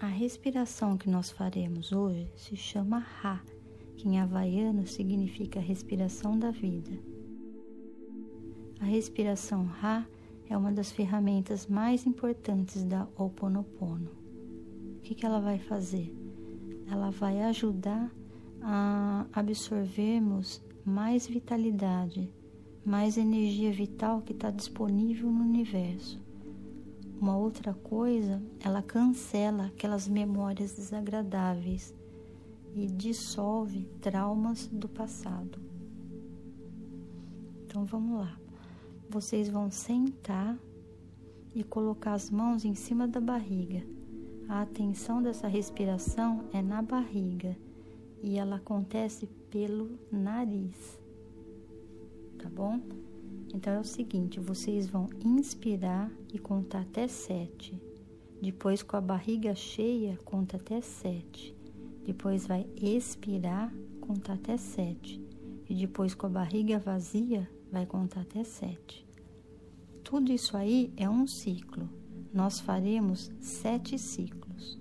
A respiração que nós faremos hoje se chama Ra, que em havaiano significa respiração da vida. A respiração Ra é uma das ferramentas mais importantes da Ho Oponopono. O que, que ela vai fazer? Ela vai ajudar a absorvermos mais vitalidade, mais energia vital que está disponível no universo. Uma outra coisa, ela cancela aquelas memórias desagradáveis e dissolve traumas do passado. Então vamos lá. Vocês vão sentar e colocar as mãos em cima da barriga. A atenção dessa respiração é na barriga e ela acontece pelo nariz. Tá bom? Então é o seguinte, vocês vão inspirar e contar até sete. Depois, com a barriga cheia, conta até sete. Depois vai expirar, contar até sete. E depois, com a barriga vazia, vai contar até sete. Tudo isso aí é um ciclo. Nós faremos sete ciclos.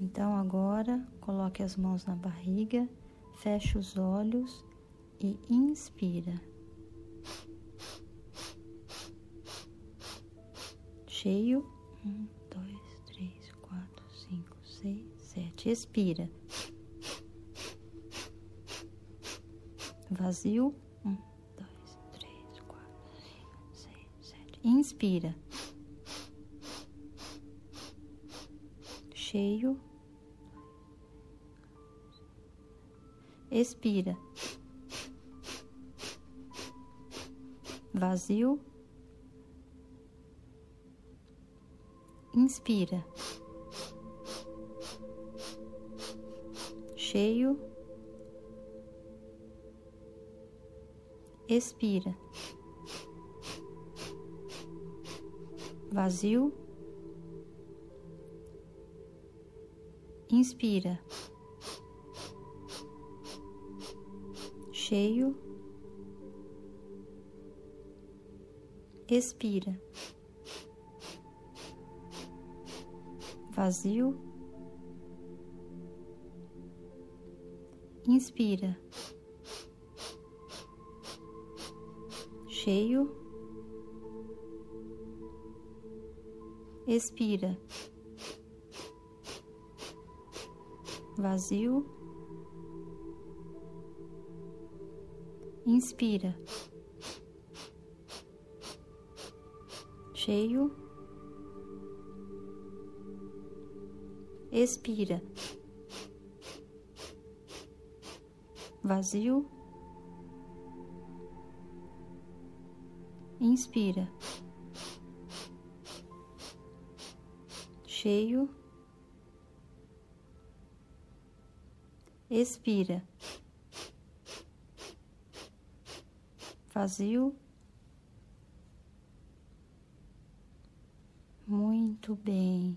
Então agora coloque as mãos na barriga, feche os olhos e inspira. Cheio. Um, dois, três, quatro, cinco, seis, sete. Expira. Vazio. Um, dois, três, quatro, cinco, seis, sete. Inspira. Cheio. Expira. Vazio. Inspira. Cheio. Expira. Vazio. Inspira. cheio, expira, vazio, inspira, cheio, expira, vazio. Inspira. Cheio. Expira. Vazio. Inspira. Cheio. Expira. vazio. Muito bem.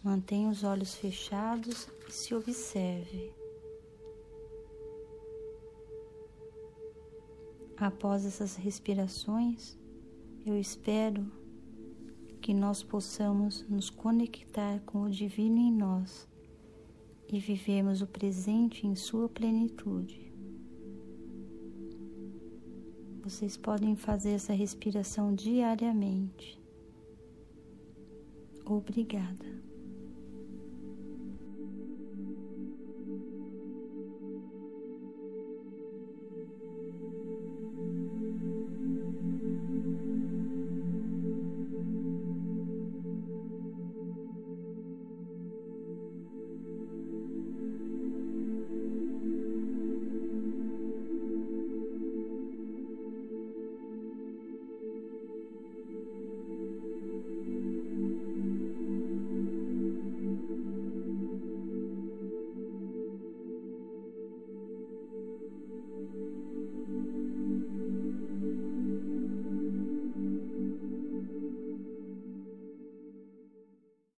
Mantenha os olhos fechados e se observe. Após essas respirações, eu espero que nós possamos nos conectar com o divino em nós e vivemos o presente em sua plenitude. Vocês podem fazer essa respiração diariamente. Obrigada.